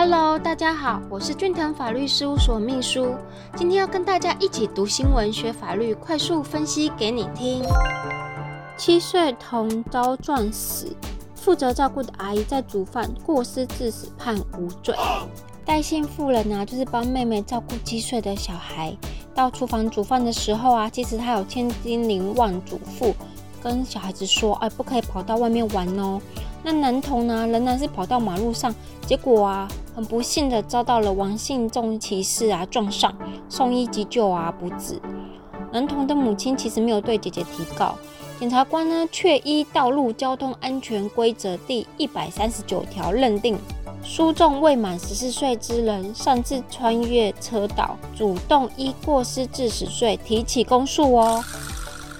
Hello，大家好，我是俊腾法律事务所秘书，今天要跟大家一起读新闻、学法律，快速分析给你听。七岁童遭撞死，负责照顾的阿姨在煮饭过失致死，判无罪。代姓妇人呢，就是帮妹妹照顾七岁的小孩，到厨房煮饭的时候啊，其实她有千叮咛万嘱咐，跟小孩子说，哎，不可以跑到外面玩哦。那男童呢，仍然是跑到马路上，结果啊，很不幸的遭到了王姓重骑士啊撞上，送医急救啊不治。男童的母亲其实没有对姐姐提告，检察官呢却依《道路交通安全规则》第一百三十九条认定，书中未满十四岁之人擅自穿越车道，主动依过失致死罪提起公诉哦。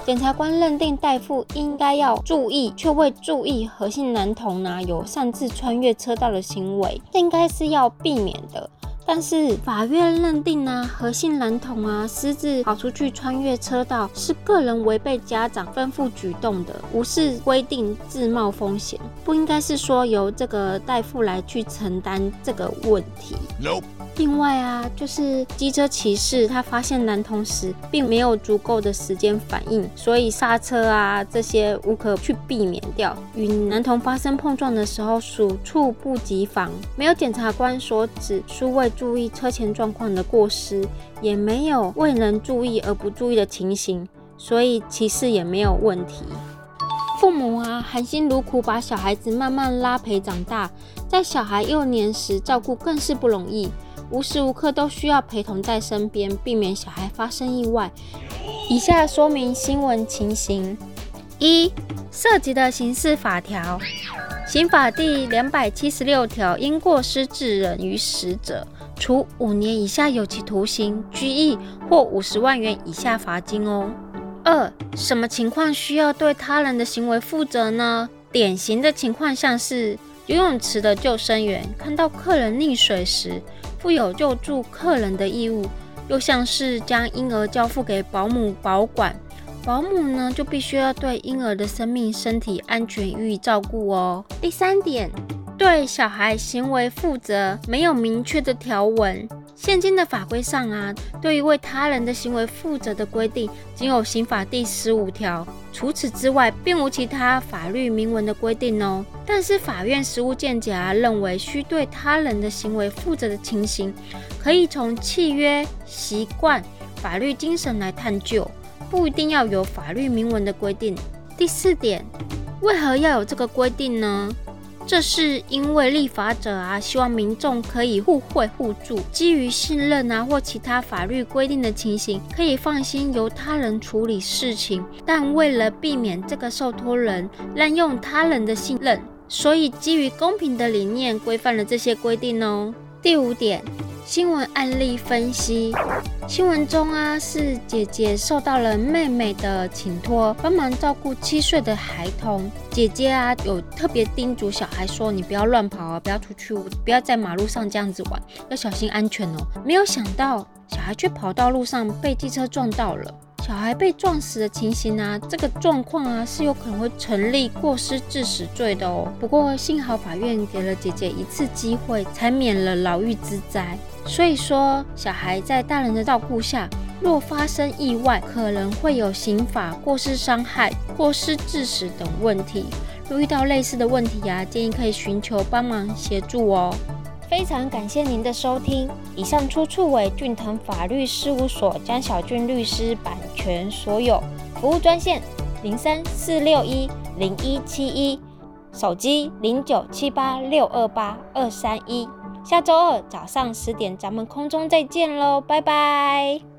检察官认定代父应该要注意，却未注意何姓男童呢有擅自穿越车道的行为，这应该是要避免的。但是法院认定呢，何姓男童啊私自跑出去穿越车道，是个人违背家长吩咐举动的，无视规定自冒风险，不应该是说由这个代父来去承担这个问题。另外啊，就是机车骑士他发现男童时，并没有足够的时间反应，所以刹车啊这些无可去避免掉。与男童发生碰撞的时候，属猝不及防，没有检察官所指疏未注意车前状况的过失，也没有未能注意而不注意的情形，所以其实也没有问题。父母啊，含辛茹苦把小孩子慢慢拉培长大，在小孩幼年时照顾更是不容易。无时无刻都需要陪同在身边，避免小孩发生意外。以下说明新闻情形：一、涉及的刑事法条，刑法第两百七十六条，因过失致人于死者，处五年以下有期徒刑、拘役或五十万元以下罚金哦。二、什么情况需要对他人的行为负责呢？典型的情况像是游泳池的救生员看到客人溺水时。负有救助客人的义务，又像是将婴儿交付给保姆保管，保姆呢就必须要对婴儿的生命、身体安全予以照顾哦。第三点，对小孩行为负责，没有明确的条文。现今的法规上啊，对于为他人的行为负责的规定，仅有刑法第十五条，除此之外，并无其他法律明文的规定哦。但是法院实务见解啊，认为需对他人的行为负责的情形，可以从契约、习惯、法律精神来探究，不一定要有法律明文的规定。第四点，为何要有这个规定呢？这是因为立法者啊，希望民众可以互惠互助，基于信任啊或其他法律规定的情形，可以放心由他人处理事情。但为了避免这个受托人滥用他人的信任，所以基于公平的理念，规范了这些规定哦。第五点。新闻案例分析：新闻中啊，是姐姐受到了妹妹的请托，帮忙照顾七岁的孩童。姐姐啊，有特别叮嘱小孩说：“你不要乱跑啊，不要出去，不要在马路上这样子玩，要小心安全哦。”没有想到，小孩却跑到路上被汽车撞到了。小孩被撞死的情形啊，这个状况啊是有可能会成立过失致死罪的哦。不过幸好法院给了姐姐一次机会，才免了牢狱之灾。所以说，小孩在大人的照顾下，若发生意外，可能会有刑法过失伤害、过失致死等问题。若遇到类似的问题啊，建议可以寻求帮忙协助哦。非常感谢您的收听，以上出处为俊腾法律事务所江小俊律师版权所有。服务专线零三四六一零一七一，手机零九七八六二八二三一。下周二早上十点，咱们空中再见喽，拜拜。